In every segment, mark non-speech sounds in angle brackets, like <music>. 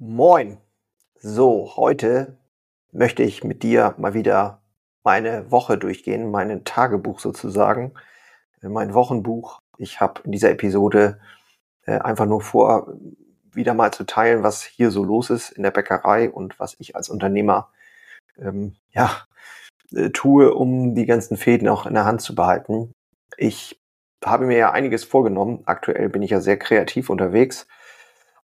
Moin. So, heute möchte ich mit dir mal wieder meine Woche durchgehen, mein Tagebuch sozusagen, äh, mein Wochenbuch. Ich habe in dieser Episode äh, einfach nur vor, wieder mal zu teilen, was hier so los ist in der Bäckerei und was ich als Unternehmer ähm, ja äh, tue, um die ganzen Fäden auch in der Hand zu behalten. Ich habe mir ja einiges vorgenommen. Aktuell bin ich ja sehr kreativ unterwegs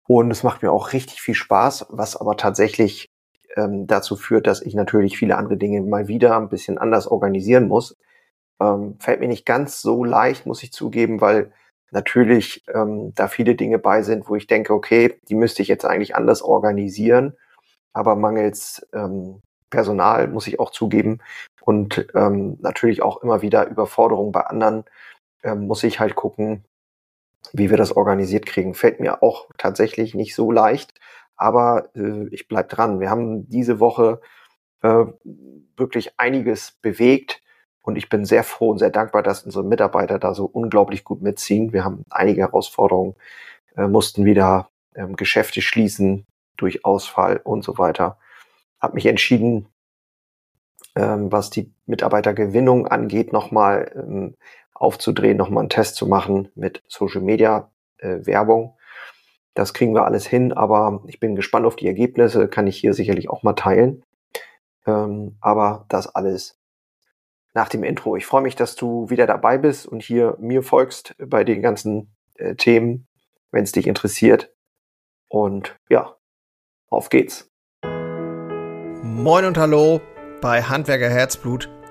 und es macht mir auch richtig viel Spaß, was aber tatsächlich ähm, dazu führt, dass ich natürlich viele andere Dinge mal wieder ein bisschen anders organisieren muss. Ähm, fällt mir nicht ganz so leicht, muss ich zugeben, weil natürlich ähm, da viele Dinge bei sind, wo ich denke, okay, die müsste ich jetzt eigentlich anders organisieren, aber mangels ähm, Personal muss ich auch zugeben und ähm, natürlich auch immer wieder Überforderung bei anderen ähm, muss ich halt gucken, wie wir das organisiert kriegen, fällt mir auch tatsächlich nicht so leicht, aber äh, ich bleib dran. Wir haben diese Woche äh, wirklich einiges bewegt und ich bin sehr froh und sehr dankbar, dass unsere Mitarbeiter da so unglaublich gut mitziehen. Wir haben einige Herausforderungen, äh, mussten wieder ähm, Geschäfte schließen durch Ausfall und so weiter. Hab mich entschieden, ähm, was die Mitarbeitergewinnung angeht, nochmal ähm, aufzudrehen, nochmal einen Test zu machen mit Social Media äh, Werbung. Das kriegen wir alles hin, aber ich bin gespannt auf die Ergebnisse, kann ich hier sicherlich auch mal teilen. Ähm, aber das alles nach dem Intro. Ich freue mich, dass du wieder dabei bist und hier mir folgst bei den ganzen äh, Themen, wenn es dich interessiert. Und ja, auf geht's. Moin und hallo bei Handwerker Herzblut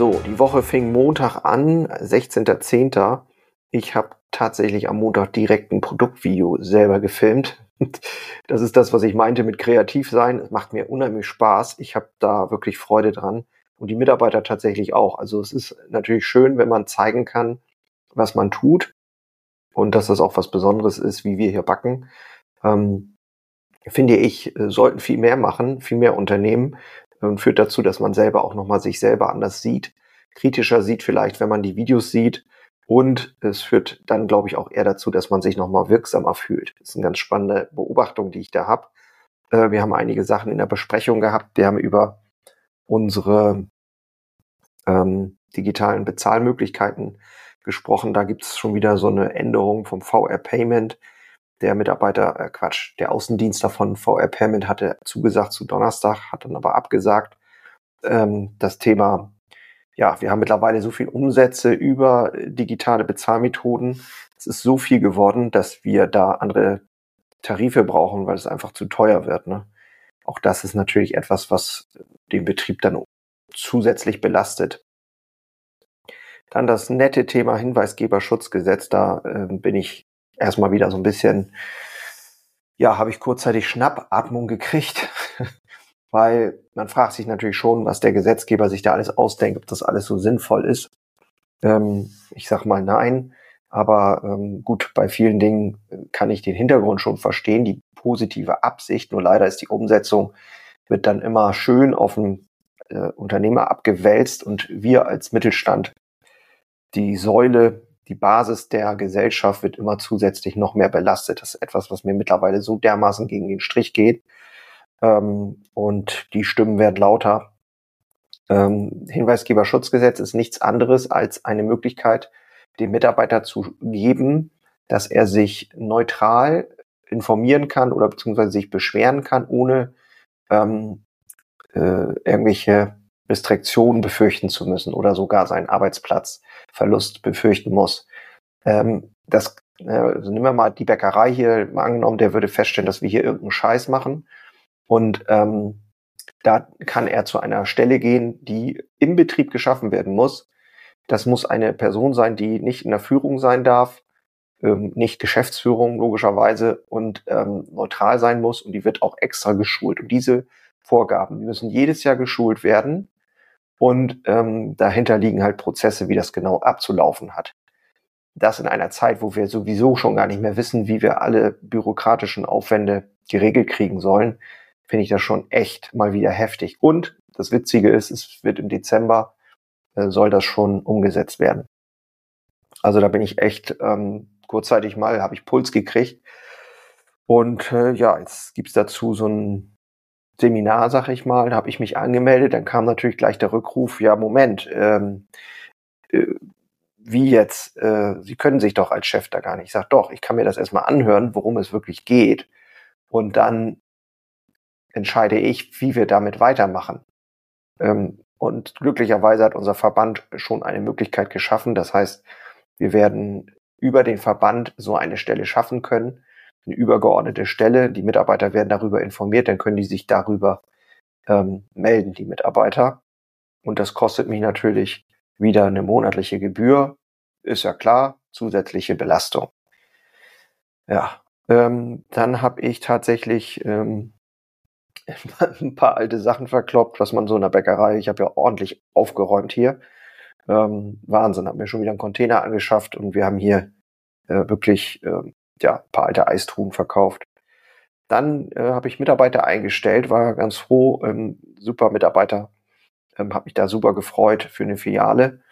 So, die Woche fing Montag an, 16.10. Ich habe tatsächlich am Montag direkt ein Produktvideo selber gefilmt. <laughs> Das ist das, was ich meinte mit kreativ sein. Es macht mir unheimlich Spaß. Ich habe da wirklich Freude dran und die Mitarbeiter tatsächlich auch. Also es ist natürlich schön, wenn man zeigen kann, was man tut und dass das auch was Besonderes ist, wie wir hier backen. Ähm, finde ich, sollten viel mehr machen, viel mehr Unternehmen, und führt dazu, dass man selber auch nochmal sich selber anders sieht, kritischer sieht vielleicht, wenn man die Videos sieht. Und es führt dann, glaube ich, auch eher dazu, dass man sich nochmal wirksamer fühlt. Das ist eine ganz spannende Beobachtung, die ich da habe. Äh, wir haben einige Sachen in der Besprechung gehabt. Wir haben über unsere ähm, digitalen Bezahlmöglichkeiten gesprochen. Da gibt es schon wieder so eine Änderung vom VR Payment der Mitarbeiter, äh Quatsch, der Außendienst davon, VR Payment, hatte zugesagt zu Donnerstag, hat dann aber abgesagt. Ähm, das Thema, ja, wir haben mittlerweile so viel Umsätze über digitale Bezahlmethoden. Es ist so viel geworden, dass wir da andere Tarife brauchen, weil es einfach zu teuer wird. Ne? Auch das ist natürlich etwas, was den Betrieb dann zusätzlich belastet. Dann das nette Thema Hinweisgeberschutzgesetz. Da äh, bin ich erstmal wieder so ein bisschen, ja, habe ich kurzzeitig Schnappatmung gekriegt, <laughs> weil man fragt sich natürlich schon, was der Gesetzgeber sich da alles ausdenkt, ob das alles so sinnvoll ist. Ähm, ich sag mal nein, aber ähm, gut, bei vielen Dingen kann ich den Hintergrund schon verstehen, die positive Absicht, nur leider ist die Umsetzung, wird dann immer schön auf den äh, Unternehmer abgewälzt. Und wir als Mittelstand die Säule die Basis der Gesellschaft wird immer zusätzlich noch mehr belastet. Das ist etwas, was mir mittlerweile so dermaßen gegen den Strich geht. Ähm, und die Stimmen werden lauter. Ähm, Hinweisgeberschutzgesetz ist nichts anderes als eine Möglichkeit, dem Mitarbeiter zu geben, dass er sich neutral informieren kann oder beziehungsweise sich beschweren kann, ohne ähm, äh, irgendwelche Restriktionen befürchten zu müssen oder sogar seinen Arbeitsplatzverlust befürchten muss. Ähm, das, äh, also nehmen wir mal die Bäckerei hier mal angenommen, der würde feststellen, dass wir hier irgendeinen Scheiß machen. Und ähm, da kann er zu einer Stelle gehen, die im Betrieb geschaffen werden muss. Das muss eine Person sein, die nicht in der Führung sein darf, ähm, nicht Geschäftsführung logischerweise und ähm, neutral sein muss und die wird auch extra geschult. Und diese Vorgaben. Die müssen jedes Jahr geschult werden und ähm, dahinter liegen halt Prozesse, wie das genau abzulaufen hat. Das in einer Zeit, wo wir sowieso schon gar nicht mehr wissen, wie wir alle bürokratischen Aufwände geregelt kriegen sollen, finde ich das schon echt mal wieder heftig. Und das Witzige ist, es wird im Dezember, äh, soll das schon umgesetzt werden. Also da bin ich echt ähm, kurzzeitig mal, habe ich Puls gekriegt. Und äh, ja, jetzt gibt's dazu so ein Seminar, sag ich mal, da habe ich mich angemeldet, dann kam natürlich gleich der Rückruf, ja, Moment, ähm, äh, wie jetzt, äh, Sie können sich doch als Chef da gar nicht. Ich sage, doch, ich kann mir das erstmal anhören, worum es wirklich geht. Und dann entscheide ich, wie wir damit weitermachen. Ähm, und glücklicherweise hat unser Verband schon eine Möglichkeit geschaffen. Das heißt, wir werden über den Verband so eine Stelle schaffen können, eine übergeordnete Stelle. Die Mitarbeiter werden darüber informiert, dann können die sich darüber ähm, melden, die Mitarbeiter. Und das kostet mich natürlich wieder eine monatliche Gebühr. Ist ja klar, zusätzliche Belastung. Ja, ähm, dann habe ich tatsächlich ähm, <laughs> ein paar alte Sachen verkloppt, was man so in der Bäckerei, ich habe ja ordentlich aufgeräumt hier. Ähm, Wahnsinn, habe mir schon wieder einen Container angeschafft und wir haben hier äh, wirklich äh, ja, ein paar alte Eistruhen verkauft. Dann äh, habe ich Mitarbeiter eingestellt, war ganz froh, ähm, super Mitarbeiter, ähm, habe mich da super gefreut für eine Filiale,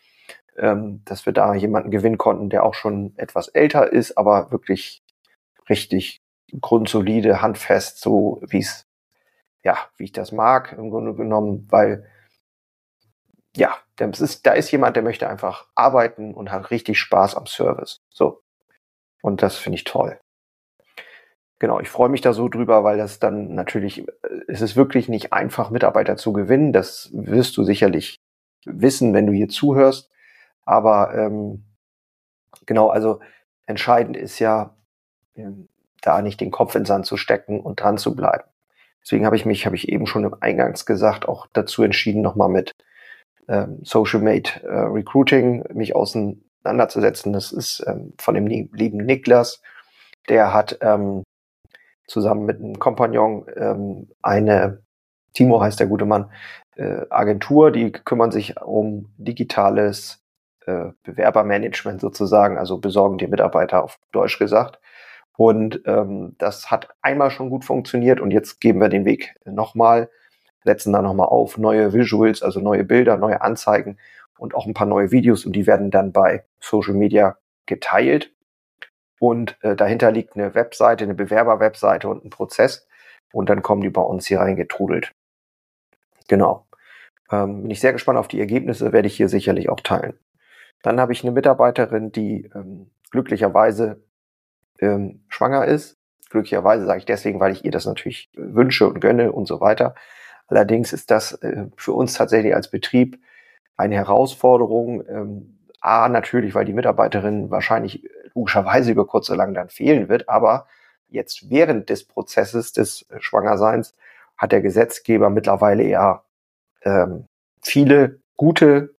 ähm, dass wir da jemanden gewinnen konnten, der auch schon etwas älter ist, aber wirklich richtig grundsolide, handfest, so wie es ja, wie ich das mag, im Grunde genommen, weil ja, ist, da ist jemand, der möchte einfach arbeiten und hat richtig Spaß am Service. So. Und das finde ich toll. Genau, ich freue mich da so drüber, weil das dann natürlich, äh, es ist wirklich nicht einfach, Mitarbeiter zu gewinnen. Das wirst du sicherlich wissen, wenn du hier zuhörst. Aber ähm, genau, also entscheidend ist ja, ähm, da nicht den Kopf in den Sand zu stecken und dran zu bleiben. Deswegen habe ich mich, habe ich eben schon im Eingangs gesagt, auch dazu entschieden, nochmal mit ähm, Social Made äh, Recruiting mich auseinanderzusetzen. Das ist ähm, von dem lieben Niklas. Der hat ähm, zusammen mit einem Kompagnon ähm, eine, Timo heißt der gute Mann, äh, Agentur, die kümmern sich um digitales äh, Bewerbermanagement sozusagen, also besorgen die Mitarbeiter auf Deutsch gesagt. Und ähm, das hat einmal schon gut funktioniert und jetzt geben wir den Weg nochmal, setzen da nochmal auf neue Visuals, also neue Bilder, neue Anzeigen und auch ein paar neue Videos und die werden dann bei Social Media geteilt. Und äh, dahinter liegt eine Webseite, eine Bewerber-Webseite und ein Prozess. Und dann kommen die bei uns hier reingetrudelt. Genau. Ähm, bin ich sehr gespannt auf die Ergebnisse, werde ich hier sicherlich auch teilen. Dann habe ich eine Mitarbeiterin, die ähm, glücklicherweise ähm, schwanger ist. Glücklicherweise sage ich deswegen, weil ich ihr das natürlich wünsche und gönne und so weiter. Allerdings ist das äh, für uns tatsächlich als Betrieb eine Herausforderung. Ähm, A, natürlich, weil die Mitarbeiterin wahrscheinlich logischerweise über kurz oder lang dann fehlen wird, aber jetzt während des Prozesses des Schwangerseins hat der Gesetzgeber mittlerweile ja ähm, viele gute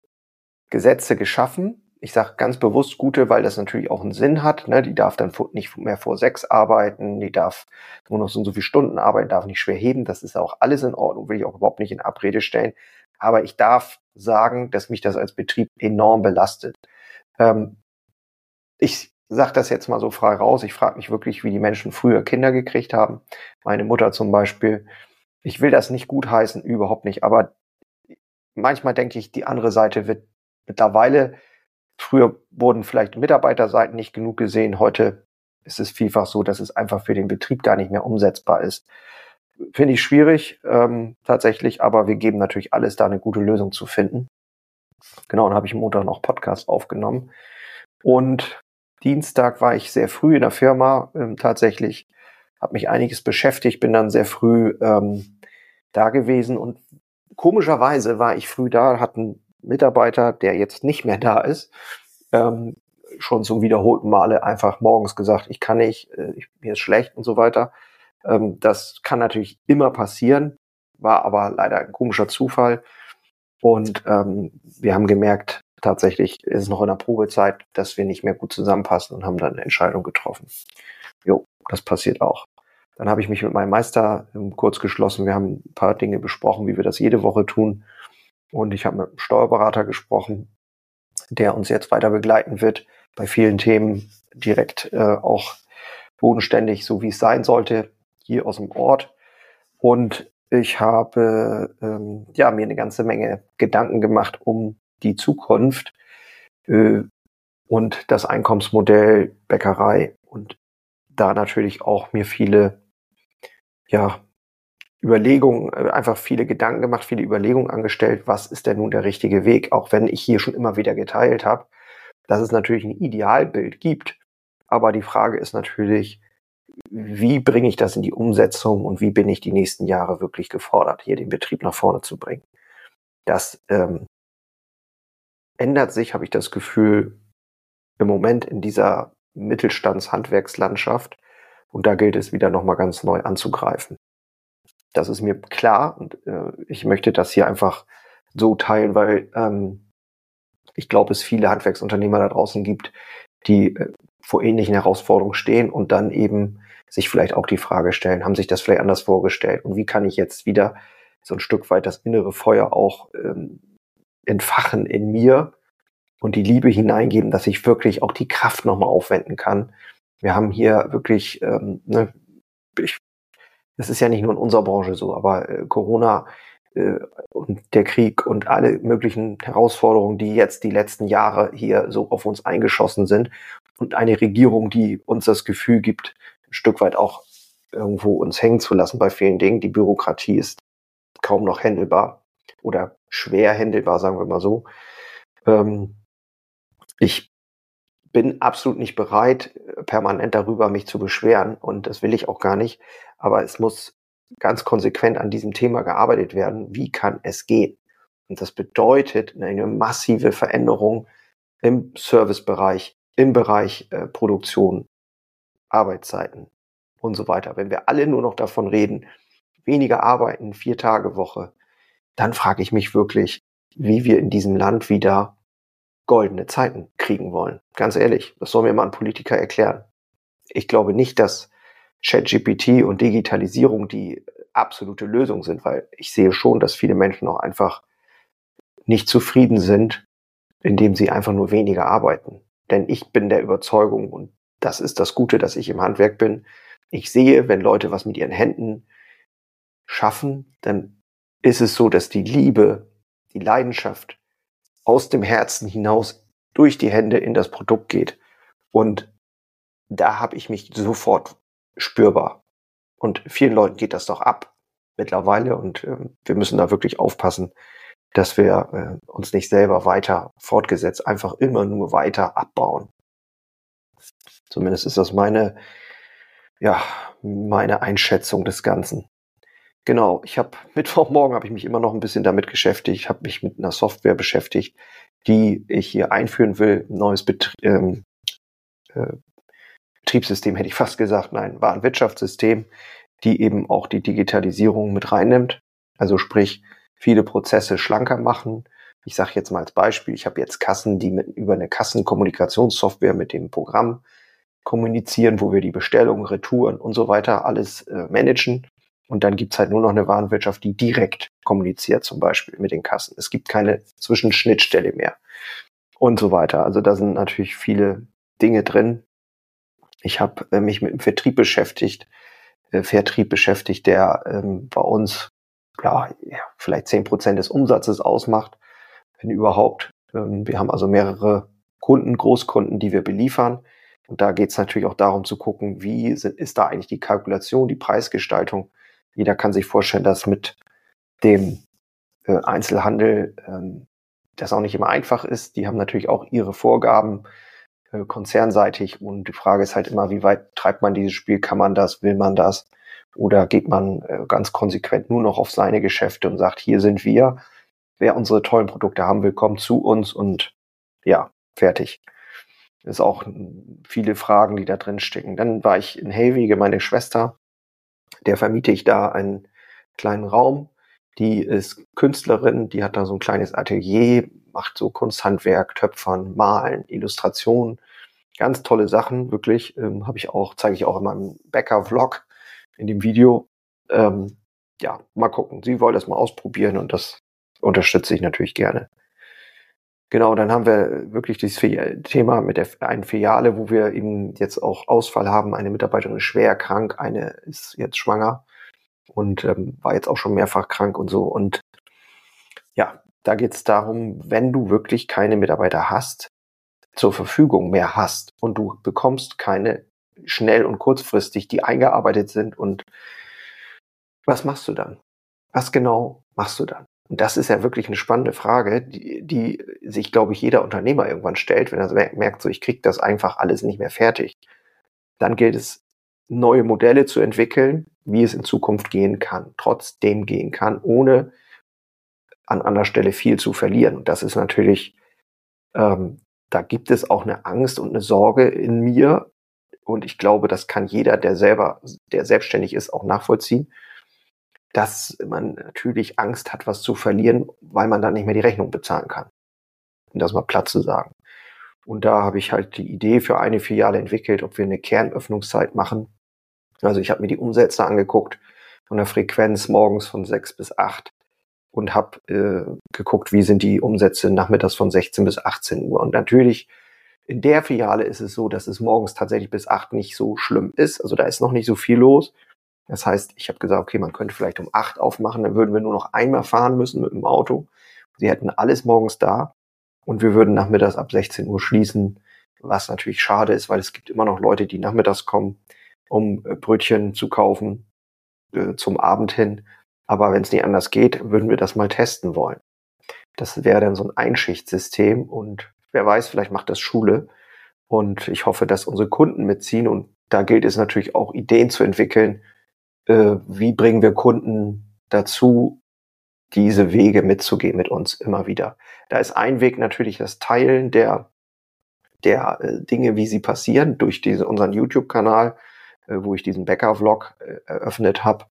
Gesetze geschaffen, ich sage ganz bewusst gute, weil das natürlich auch einen Sinn hat. Ne? Die darf dann nicht mehr vor sechs arbeiten, die darf nur noch so und so viele Stunden arbeiten, darf nicht schwer heben. Das ist auch alles in Ordnung, will ich auch überhaupt nicht in Abrede stellen. Aber ich darf sagen, dass mich das als Betrieb enorm belastet. Ähm, ich sage das jetzt mal so frei raus. Ich frage mich wirklich, wie die Menschen früher Kinder gekriegt haben. Meine Mutter zum Beispiel. Ich will das nicht gutheißen, überhaupt nicht. Aber manchmal denke ich, die andere Seite wird mittlerweile Früher wurden vielleicht Mitarbeiterseiten nicht genug gesehen. Heute ist es vielfach so, dass es einfach für den Betrieb gar nicht mehr umsetzbar ist. Finde ich schwierig ähm, tatsächlich, aber wir geben natürlich alles, da eine gute Lösung zu finden. Genau, und habe ich Montag noch Podcast aufgenommen. Und Dienstag war ich sehr früh in der Firma ähm, tatsächlich, habe mich einiges beschäftigt, bin dann sehr früh ähm, da gewesen und komischerweise war ich früh da, hatten Mitarbeiter, der jetzt nicht mehr da ist, ähm, schon zum wiederholten Male einfach morgens gesagt, ich kann nicht, äh, ich, mir ist schlecht und so weiter. Ähm, das kann natürlich immer passieren, war aber leider ein komischer Zufall. Und ähm, wir haben gemerkt, tatsächlich ist es noch in der Probezeit, dass wir nicht mehr gut zusammenpassen und haben dann eine Entscheidung getroffen. Jo, das passiert auch. Dann habe ich mich mit meinem Meister kurz geschlossen. Wir haben ein paar Dinge besprochen, wie wir das jede Woche tun. Und ich habe mit einem Steuerberater gesprochen, der uns jetzt weiter begleiten wird bei vielen Themen direkt äh, auch bodenständig, so wie es sein sollte, hier aus dem Ort. Und ich habe ähm, ja, mir eine ganze Menge Gedanken gemacht um die Zukunft äh, und das Einkommensmodell Bäckerei und da natürlich auch mir viele ja, Überlegungen, äh, einfach viele Gedanken gemacht, viele Überlegungen angestellt, was ist denn nun der richtige Weg, auch wenn ich hier schon immer wieder geteilt habe, dass es natürlich ein Idealbild gibt. Aber die Frage ist natürlich, wie bringe ich das in die Umsetzung und wie bin ich die nächsten Jahre wirklich gefordert, hier den Betrieb nach vorne zu bringen. Das ähm, ändert sich, habe ich das Gefühl, im Moment in dieser Mittelstandshandwerkslandschaft. Und da gilt es wieder nochmal ganz neu anzugreifen. Das ist mir klar und äh, ich möchte das hier einfach so teilen, weil ähm, ich glaube, es viele Handwerksunternehmer da draußen gibt, die äh, vor ähnlichen Herausforderungen stehen und dann eben sich vielleicht auch die Frage stellen, haben sich das vielleicht anders vorgestellt und wie kann ich jetzt wieder so ein Stück weit das innere Feuer auch ähm, entfachen in mir und die Liebe hineingeben, dass ich wirklich auch die Kraft nochmal aufwenden kann. Wir haben hier wirklich, ähm, ne, ich, das ist ja nicht nur in unserer Branche so, aber äh, Corona äh, und der Krieg und alle möglichen Herausforderungen, die jetzt die letzten Jahre hier so auf uns eingeschossen sind und eine Regierung, die uns das Gefühl gibt, Stück weit auch irgendwo uns hängen zu lassen bei vielen Dingen. Die Bürokratie ist kaum noch händelbar oder schwer händelbar, sagen wir mal so. Ähm, ich bin absolut nicht bereit, permanent darüber mich zu beschweren und das will ich auch gar nicht. Aber es muss ganz konsequent an diesem Thema gearbeitet werden. Wie kann es gehen? Und das bedeutet eine massive Veränderung im Servicebereich, im Bereich äh, Produktion, Arbeitszeiten und so weiter. Wenn wir alle nur noch davon reden, weniger arbeiten, vier Tage Woche, dann frage ich mich wirklich, wie wir in diesem Land wieder goldene Zeiten kriegen wollen. Ganz ehrlich, das soll mir mal ein Politiker erklären. Ich glaube nicht, dass ChatGPT und Digitalisierung die absolute Lösung sind, weil ich sehe schon, dass viele Menschen auch einfach nicht zufrieden sind, indem sie einfach nur weniger arbeiten. Denn ich bin der Überzeugung, und das ist das Gute, dass ich im Handwerk bin, ich sehe, wenn Leute was mit ihren Händen schaffen, dann ist es so, dass die Liebe, die Leidenschaft aus dem Herzen hinaus durch die Hände in das Produkt geht. Und da habe ich mich sofort spürbar. Und vielen Leuten geht das doch ab mittlerweile. Und äh, wir müssen da wirklich aufpassen, dass wir äh, uns nicht selber weiter fortgesetzt, einfach immer nur weiter abbauen. Zumindest ist das meine, ja, meine Einschätzung des Ganzen. Genau, ich habe <laughs> Mittwochmorgen habe ich mich immer noch ein bisschen damit beschäftigt, ich habe mich mit einer Software beschäftigt, die ich hier einführen will, neues Betrie ähm, äh, Betriebssystem hätte ich fast gesagt, nein, war ein Wirtschaftssystem, die eben auch die Digitalisierung mit reinnimmt. Also sprich, viele Prozesse schlanker machen. Ich sage jetzt mal als Beispiel, ich habe jetzt Kassen, die mit, über eine Kassenkommunikationssoftware mit dem Programm kommunizieren, wo wir die Bestellungen, Retouren und so weiter alles äh, managen. Und dann gibt's halt nur noch eine Warenwirtschaft, die direkt kommuniziert, zum Beispiel mit den Kassen. Es gibt keine Zwischenschnittstelle mehr und so weiter. Also da sind natürlich viele Dinge drin. Ich habe äh, mich mit dem Vertrieb beschäftigt, äh, Vertrieb beschäftigt, der ähm, bei uns ja, vielleicht zehn Prozent des Umsatzes ausmacht, wenn überhaupt. Ähm, wir haben also mehrere Kunden, Großkunden, die wir beliefern. Und da geht's natürlich auch darum zu gucken, wie ist da eigentlich die Kalkulation, die Preisgestaltung jeder kann sich vorstellen, dass mit dem äh, Einzelhandel ähm, das auch nicht immer einfach ist. Die haben natürlich auch ihre Vorgaben äh, konzernseitig und die Frage ist halt immer, wie weit treibt man dieses Spiel? Kann man das? Will man das? Oder geht man äh, ganz konsequent nur noch auf seine Geschäfte und sagt, hier sind wir. Wer unsere tollen Produkte haben will, kommt zu uns und ja, fertig. Ist auch viele Fragen, die da drin stecken. Dann war ich in Hellwege, meine Schwester der vermiete ich da einen kleinen Raum. Die ist Künstlerin, die hat da so ein kleines Atelier, macht so Kunsthandwerk, Töpfern, Malen, Illustrationen. Ganz tolle Sachen, wirklich. Ähm, Habe ich auch, zeige ich auch in meinem Bäcker-Vlog, in dem Video. Ähm, ja, mal gucken. Sie wollen das mal ausprobieren und das unterstütze ich natürlich gerne. Genau, dann haben wir wirklich dieses Thema mit der einen Filiale, wo wir eben jetzt auch Ausfall haben. Eine Mitarbeiterin ist schwer krank, eine ist jetzt schwanger und ähm, war jetzt auch schon mehrfach krank und so. Und ja, da geht es darum, wenn du wirklich keine Mitarbeiter hast, zur Verfügung mehr hast und du bekommst keine schnell und kurzfristig, die eingearbeitet sind und was machst du dann? Was genau machst du dann? Und das ist ja wirklich eine spannende Frage, die, die sich, glaube ich, jeder Unternehmer irgendwann stellt, wenn er merkt, so ich kriege das einfach alles nicht mehr fertig. Dann gilt es, neue Modelle zu entwickeln, wie es in Zukunft gehen kann, trotzdem gehen kann, ohne an anderer Stelle viel zu verlieren. Und das ist natürlich, ähm, da gibt es auch eine Angst und eine Sorge in mir. Und ich glaube, das kann jeder, der selber, der selbstständig ist, auch nachvollziehen dass man natürlich Angst hat, was zu verlieren, weil man dann nicht mehr die Rechnung bezahlen kann. Um das mal platt zu sagen. Und da habe ich halt die Idee für eine Filiale entwickelt, ob wir eine Kernöffnungszeit machen. Also ich habe mir die Umsätze angeguckt von der Frequenz morgens von sechs bis acht und habe äh, geguckt, wie sind die Umsätze nachmittags von 16 bis 18 Uhr. Und natürlich in der Filiale ist es so, dass es morgens tatsächlich bis acht nicht so schlimm ist. Also da ist noch nicht so viel los. Das heißt, ich habe gesagt, okay, man könnte vielleicht um acht aufmachen, dann würden wir nur noch einmal fahren müssen mit dem Auto. Sie hätten alles morgens da und wir würden nachmittags ab 16 Uhr schließen, was natürlich schade ist, weil es gibt immer noch Leute, die nachmittags kommen, um äh, Brötchen zu kaufen äh, zum Abend hin. Aber wenn es nicht anders geht, würden wir das mal testen wollen. Das wäre dann so ein Einschichtsystem und wer weiß, vielleicht macht das Schule. Und ich hoffe, dass unsere Kunden mitziehen und da gilt es natürlich auch Ideen zu entwickeln, äh, wie bringen wir Kunden dazu, diese Wege mitzugehen mit uns immer wieder. Da ist ein Weg natürlich das Teilen der, der äh, Dinge, wie sie passieren, durch diese, unseren YouTube-Kanal, äh, wo ich diesen Bäcker-Vlog äh, eröffnet habe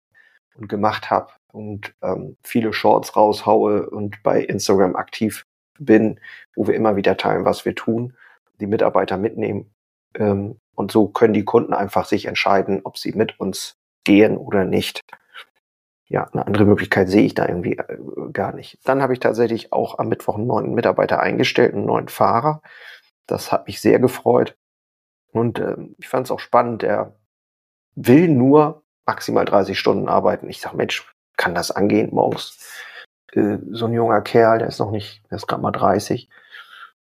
und gemacht habe und ähm, viele Shorts raushaue und bei Instagram aktiv bin, wo wir immer wieder teilen, was wir tun, die Mitarbeiter mitnehmen. Ähm, und so können die Kunden einfach sich entscheiden, ob sie mit uns gehen oder nicht. Ja, eine andere Möglichkeit sehe ich da irgendwie äh, gar nicht. Dann habe ich tatsächlich auch am Mittwoch einen neuen Mitarbeiter eingestellt, einen neuen Fahrer. Das hat mich sehr gefreut. Und äh, ich fand es auch spannend, der will nur maximal 30 Stunden arbeiten. Ich sage, Mensch, kann das angehen morgens? Äh, so ein junger Kerl, der ist noch nicht, der ist gerade mal 30.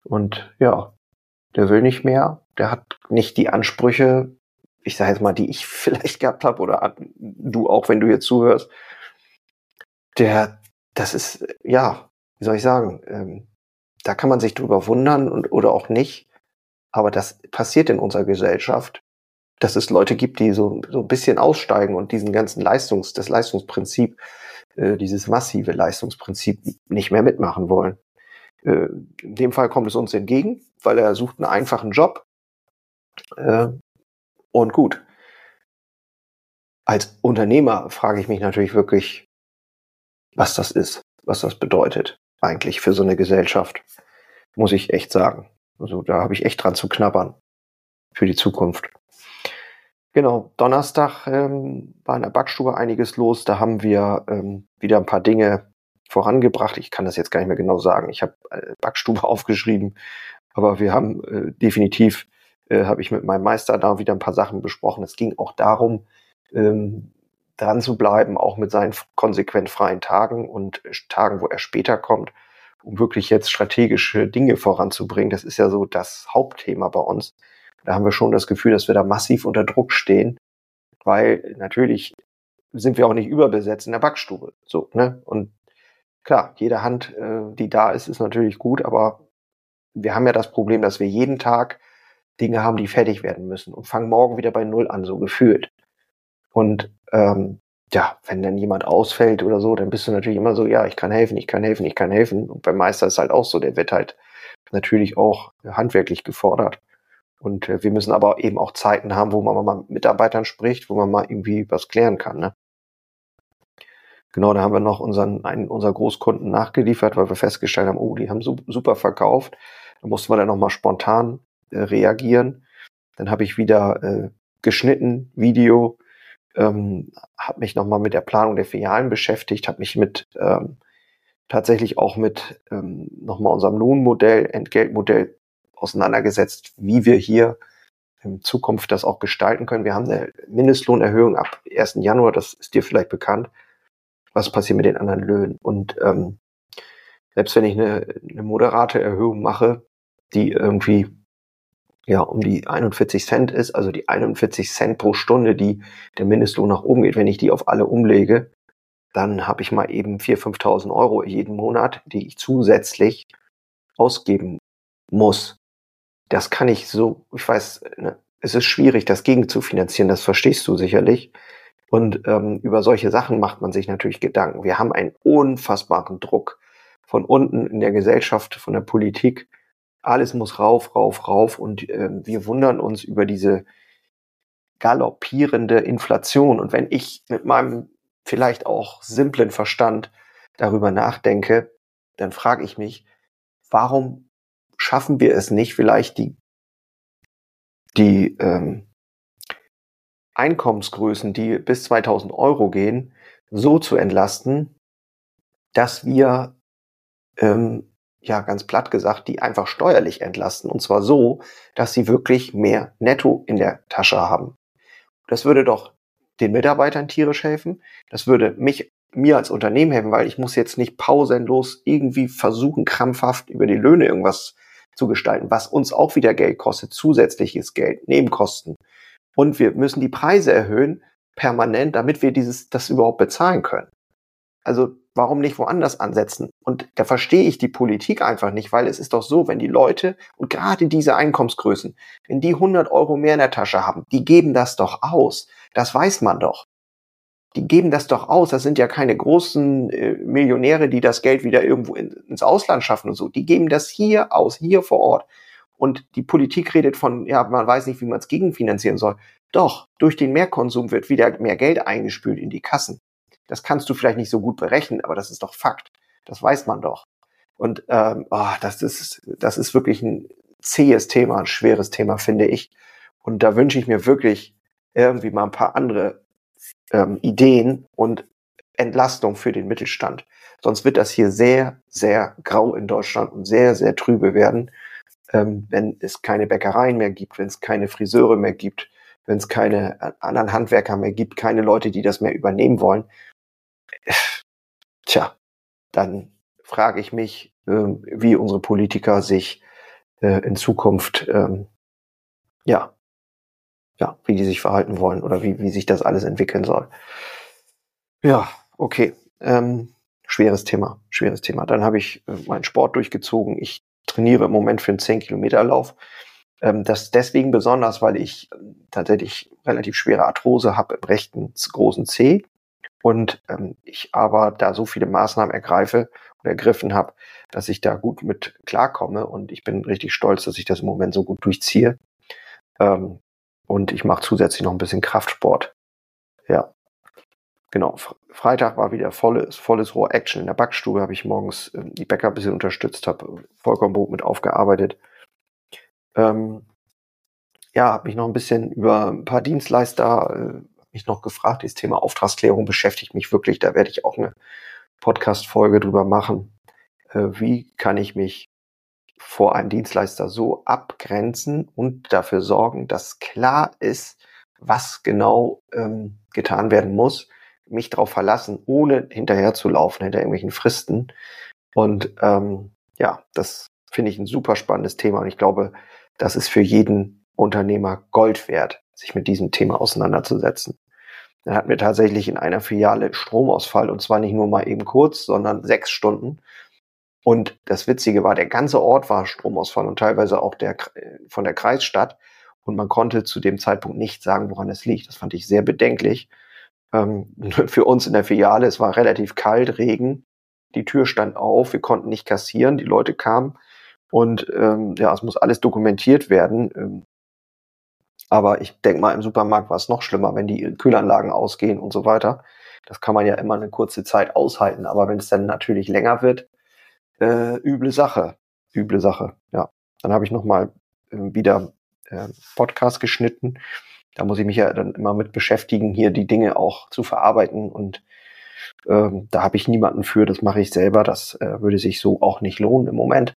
Und ja, der will nicht mehr. Der hat nicht die Ansprüche, ich sage jetzt mal, die ich <laughs> vielleicht gehabt habe oder du auch, wenn du hier zuhörst, der, das ist, ja, wie soll ich sagen, ähm, da kann man sich drüber wundern und, oder auch nicht. Aber das passiert in unserer Gesellschaft, dass es Leute gibt, die so, so ein bisschen aussteigen und diesen ganzen Leistungs, das Leistungsprinzip, äh, dieses massive Leistungsprinzip nicht mehr mitmachen wollen. Äh, in dem Fall kommt es uns entgegen, weil er sucht einen einfachen Job. Äh, und gut. Als Unternehmer frage ich mich natürlich wirklich, was das ist, was das bedeutet eigentlich für so eine Gesellschaft, muss ich echt sagen. Also da habe ich echt dran zu knabbern für die Zukunft. Genau, Donnerstag ähm, war in der Backstube einiges los. Da haben wir ähm, wieder ein paar Dinge vorangebracht. Ich kann das jetzt gar nicht mehr genau sagen. Ich habe äh, Backstube <laughs> aufgeschrieben, aber wir haben äh, definitiv äh, habe ich mit meinem Meister da wieder ein paar Sachen besprochen. Es ging auch darum, ähm, dran zu bleiben, auch mit seinen konsequent freien Tagen und Tagen, wo er später kommt, um wirklich jetzt strategische Dinge voranzubringen. Das ist ja so das Hauptthema bei uns. Da haben wir schon das Gefühl, dass wir da massiv unter Druck stehen, weil natürlich sind wir auch nicht überbesetzt in der Backstube. So, ne? Und klar, jede Hand, äh, die da ist, ist natürlich gut, aber wir haben ja das Problem, dass wir jeden Tag Dinge haben, die fertig werden müssen und fangen morgen wieder bei Null an, so gefühlt. Und ähm, ja, wenn dann jemand ausfällt oder so, dann bist du natürlich immer so, ja, ich kann helfen, ich kann helfen, ich kann helfen. Und beim Meister ist halt auch so, der wird halt natürlich auch handwerklich gefordert. Und äh, wir müssen aber eben auch Zeiten haben, wo man mal mit Mitarbeitern spricht, wo man mal irgendwie was klären kann. Ne? Genau, da haben wir noch unseren, einen unserer Großkunden nachgeliefert, weil wir festgestellt haben, oh, die haben super verkauft. Da mussten wir dann nochmal spontan äh, reagieren. Dann habe ich wieder äh, geschnitten, Video, ähm, habe mich nochmal mit der Planung der Filialen beschäftigt, habe mich mit ähm, tatsächlich auch mit ähm, nochmal unserem Lohnmodell, Entgeltmodell auseinandergesetzt, wie wir hier in Zukunft das auch gestalten können. Wir haben eine Mindestlohnerhöhung ab 1. Januar, das ist dir vielleicht bekannt. Was passiert mit den anderen Löhnen? Und ähm, selbst wenn ich eine, eine moderate Erhöhung mache, die irgendwie ja um die 41 Cent ist, also die 41 Cent pro Stunde, die der Mindestlohn nach oben geht, wenn ich die auf alle umlege, dann habe ich mal eben 4.000, 5.000 Euro jeden Monat, die ich zusätzlich ausgeben muss. Das kann ich so, ich weiß, ne, es ist schwierig, das gegen zu finanzieren, das verstehst du sicherlich. Und ähm, über solche Sachen macht man sich natürlich Gedanken. Wir haben einen unfassbaren Druck von unten in der Gesellschaft, von der Politik. Alles muss rauf, rauf, rauf. Und äh, wir wundern uns über diese galoppierende Inflation. Und wenn ich mit meinem vielleicht auch simplen Verstand darüber nachdenke, dann frage ich mich, warum schaffen wir es nicht, vielleicht die, die ähm, Einkommensgrößen, die bis 2000 Euro gehen, so zu entlasten, dass wir, ähm, ja ganz platt gesagt, die einfach steuerlich entlasten. Und zwar so, dass sie wirklich mehr Netto in der Tasche haben. Das würde doch den Mitarbeitern tierisch helfen. Das würde mich, mir als Unternehmen helfen, weil ich muss jetzt nicht pausenlos irgendwie versuchen, krampfhaft über die Löhne irgendwas zu gestalten, was uns auch wieder Geld kostet, zusätzliches Geld, Nebenkosten. Und wir müssen die Preise erhöhen, permanent, damit wir dieses, das überhaupt bezahlen können. Also warum nicht woanders ansetzen? Und da verstehe ich die Politik einfach nicht, weil es ist doch so, wenn die Leute und gerade diese Einkommensgrößen, wenn die 100 Euro mehr in der Tasche haben, die geben das doch aus. Das weiß man doch. Die geben das doch aus. Das sind ja keine großen äh, Millionäre, die das Geld wieder irgendwo in, ins Ausland schaffen und so. Die geben das hier aus, hier vor Ort. Und die Politik redet von, ja, man weiß nicht, wie man es gegenfinanzieren soll. Doch, durch den Mehrkonsum wird wieder mehr Geld eingespült in die Kassen. Das kannst du vielleicht nicht so gut berechnen, aber das ist doch Fakt. Das weiß man doch. Und ähm, oh, das, ist, das ist wirklich ein zähes Thema, ein schweres Thema, finde ich. Und da wünsche ich mir wirklich irgendwie mal ein paar andere ähm, Ideen und Entlastung für den Mittelstand. Sonst wird das hier sehr, sehr grau in Deutschland und sehr, sehr trübe werden, ähm, wenn es keine Bäckereien mehr gibt, wenn es keine Friseure mehr gibt, wenn es keine äh, anderen Handwerker mehr gibt, keine Leute, die das mehr übernehmen wollen. Tja, dann frage ich mich, äh, wie unsere Politiker sich äh, in Zukunft ähm, ja ja, wie die sich verhalten wollen oder wie, wie sich das alles entwickeln soll. Ja, okay. Ähm, schweres Thema, schweres Thema. Dann habe ich äh, meinen Sport durchgezogen. Ich trainiere im Moment für einen 10-Kilometer-Lauf. Ähm, das deswegen besonders, weil ich äh, tatsächlich relativ schwere Arthrose habe im rechten großen C und ähm, ich aber da so viele Maßnahmen ergreife oder ergriffen habe, dass ich da gut mit klarkomme und ich bin richtig stolz, dass ich das im Moment so gut durchziehe. Ähm, und ich mache zusätzlich noch ein bisschen Kraftsport. Ja. Genau. Freitag war wieder volles, volles Rohr Action. In der Backstube habe ich morgens äh, die Bäcker ein bisschen unterstützt, habe Vollkornbrot mit aufgearbeitet. Ähm, ja, habe mich noch ein bisschen über ein paar Dienstleister äh, mich noch gefragt. Dieses Thema Auftragsklärung beschäftigt mich wirklich. Da werde ich auch eine Podcast-Folge drüber machen. Äh, wie kann ich mich vor einem Dienstleister so abgrenzen und dafür sorgen, dass klar ist, was genau ähm, getan werden muss, mich darauf verlassen, ohne hinterher zu laufen, hinter irgendwelchen Fristen. Und ähm, ja, das finde ich ein super spannendes Thema und ich glaube, das ist für jeden Unternehmer Gold wert, sich mit diesem Thema auseinanderzusetzen. Dann hatten wir tatsächlich in einer Filiale Stromausfall und zwar nicht nur mal eben kurz, sondern sechs Stunden. Und das Witzige war, der ganze Ort war Stromausfall und teilweise auch der, von der Kreisstadt. Und man konnte zu dem Zeitpunkt nicht sagen, woran es liegt. Das fand ich sehr bedenklich. Ähm, <laughs> für uns in der Filiale, es war relativ kalt, Regen. Die Tür stand auf, wir konnten nicht kassieren, die Leute kamen. Und ähm, ja, es muss alles dokumentiert werden. Ähm, aber ich denke mal, im Supermarkt war es noch schlimmer, wenn die Kühlanlagen ausgehen und so weiter. Das kann man ja immer eine kurze Zeit aushalten. Aber wenn es dann natürlich länger wird, äh, üble Sache. Üble Sache, ja. Dann habe ich nochmal äh, wieder äh, Podcast geschnitten da muss ich mich ja dann immer mit beschäftigen, hier die Dinge auch zu verarbeiten und ähm, da habe ich niemanden für, das mache ich selber, das äh, würde sich so auch nicht lohnen im Moment.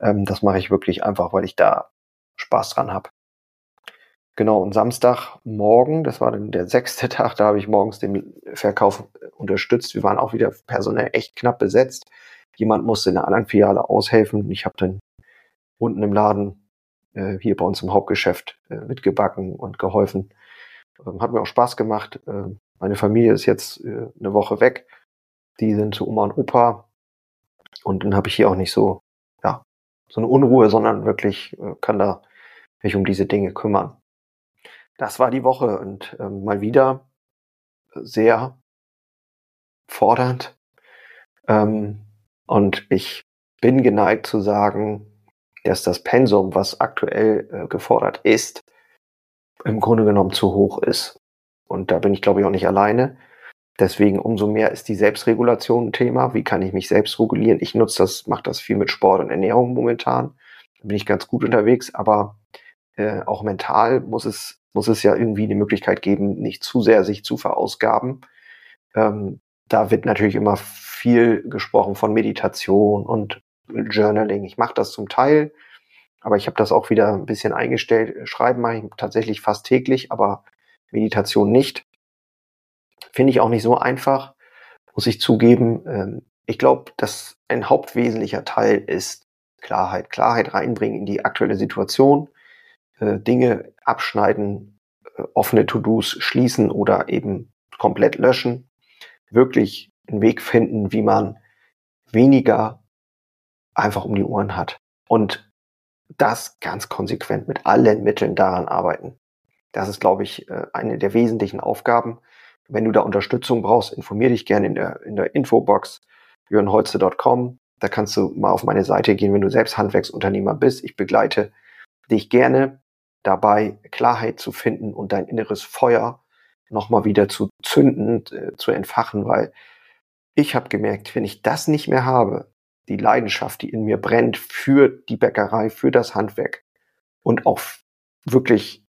Ähm, das mache ich wirklich einfach, weil ich da Spaß dran habe. Genau, und Samstagmorgen, das war dann der sechste <laughs> Tag, da habe ich morgens den Verkauf unterstützt. Wir waren auch wieder personell echt knapp besetzt. Jemand musste in der anderen Filiale aushelfen. Ich habe dann unten im Laden äh, hier bei uns im Hauptgeschäft äh, mitgebacken und geholfen. Ähm, hat mir auch Spaß gemacht. Äh, meine Familie ist jetzt äh, eine Woche weg. Die sind zu Oma und Opa. Und dann habe ich hier auch nicht so, ja, so eine Unruhe, sondern wirklich äh, kann da mich um diese Dinge kümmern das war die Woche und ähm, mal wieder sehr fordernd. Ähm, und ich bin geneigt zu sagen, dass das Pensum, was aktuell äh, gefordert ist, im Grunde genommen zu hoch ist. Und da bin ich, glaube ich, auch nicht alleine. Deswegen umso mehr ist die Selbstregulation ein Thema. Wie kann ich mich selbst regulieren? Ich nutze das, mache das viel mit Sport und Ernährung momentan. Da bin ich ganz gut unterwegs, aber äh, auch mental muss es muss es ja irgendwie die Möglichkeit geben, nicht zu sehr sich zu verausgaben. Ähm, da wird natürlich immer viel gesprochen von Meditation und Journaling. Ich mache das zum Teil, aber ich habe das auch wieder ein bisschen eingestellt. Schreiben mache ich tatsächlich fast täglich, aber Meditation nicht. Finde ich auch nicht so einfach, muss ich zugeben. Ähm, ich glaube, dass ein hauptwesentlicher Teil ist Klarheit. Klarheit reinbringen in die aktuelle Situation, äh, Dinge abschneiden, äh, offene To-Dos schließen oder eben komplett löschen, wirklich einen Weg finden, wie man weniger einfach um die Ohren hat. Und das ganz konsequent mit allen Mitteln daran arbeiten. Das ist, glaube ich, äh, eine der wesentlichen Aufgaben. Wenn du da Unterstützung brauchst, informier dich gerne in der, in der Infobox jörnholze.com. Da kannst du mal auf meine Seite gehen, wenn du selbst Handwerksunternehmer bist. Ich begleite dich gerne dabei, Klarheit zu finden und dein inneres Feuer nochmal wieder zu zünden, äh, zu entfachen, weil ich habe gemerkt, wenn ich das nicht mehr habe, die Leidenschaft, die in mir brennt für die Bäckerei, für das Handwerk und auch wirklich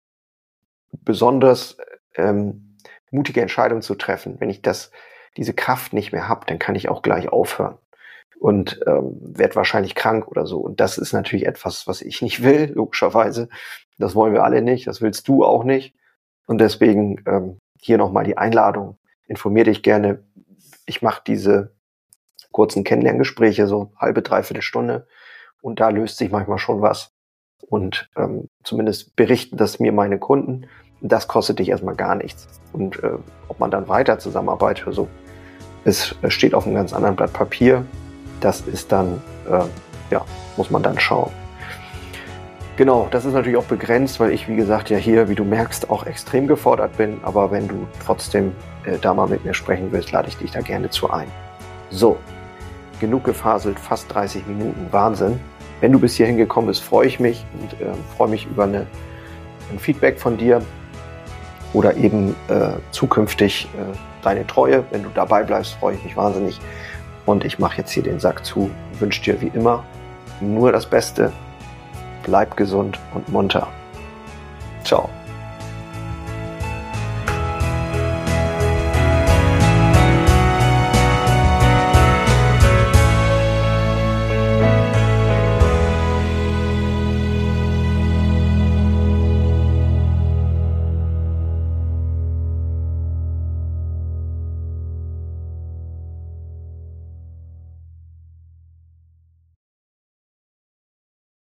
besonders ähm, mutige Entscheidungen zu treffen, wenn ich das, diese Kraft nicht mehr habe, dann kann ich auch gleich aufhören und ähm, werde wahrscheinlich krank oder so. Und das ist natürlich etwas, was ich nicht will, logischerweise. Das wollen wir alle nicht, das willst du auch nicht. Und deswegen ähm, hier nochmal die Einladung. Informier dich gerne. Ich mache diese kurzen Kennenlerngespräche, so halbe, dreiviertel Stunde. Und da löst sich manchmal schon was. Und ähm, zumindest berichten das mir meine Kunden. Das kostet dich erstmal gar nichts. Und äh, ob man dann weiter zusammenarbeitet, so, es steht auf einem ganz anderen Blatt Papier. Das ist dann, äh, ja, muss man dann schauen. Genau, das ist natürlich auch begrenzt, weil ich, wie gesagt, ja hier, wie du merkst, auch extrem gefordert bin. Aber wenn du trotzdem äh, da mal mit mir sprechen willst, lade ich dich da gerne zu ein. So, genug gefaselt, fast 30 Minuten, Wahnsinn. Wenn du bis hierhin gekommen bist, freue ich mich und äh, freue mich über eine, ein Feedback von dir oder eben äh, zukünftig äh, deine Treue. Wenn du dabei bleibst, freue ich mich wahnsinnig. Und ich mache jetzt hier den Sack zu, wünsche dir wie immer nur das Beste bleib gesund und munter. Ciao.